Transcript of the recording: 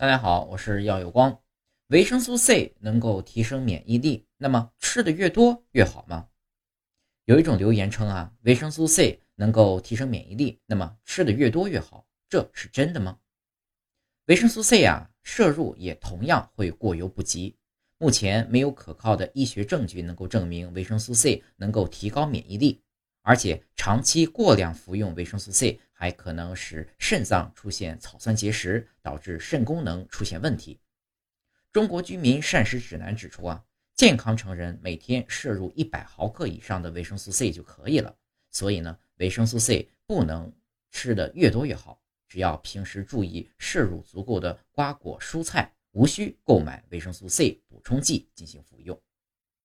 大家好，我是耀有光。维生素 C 能够提升免疫力，那么吃的越多越好吗？有一种留言称啊，维生素 C 能够提升免疫力，那么吃的越多越好，这是真的吗？维生素 C 啊，摄入也同样会过犹不及。目前没有可靠的医学证据能够证明维生素 C 能够提高免疫力。而且长期过量服用维生素 C 还可能使肾脏出现草酸结石，导致肾功能出现问题。中国居民膳食指南指出啊，健康成人每天摄入一百毫克以上的维生素 C 就可以了。所以呢，维生素 C 不能吃的越多越好，只要平时注意摄入足够的瓜果蔬菜，无需购买维生素 C 补充剂进行服用。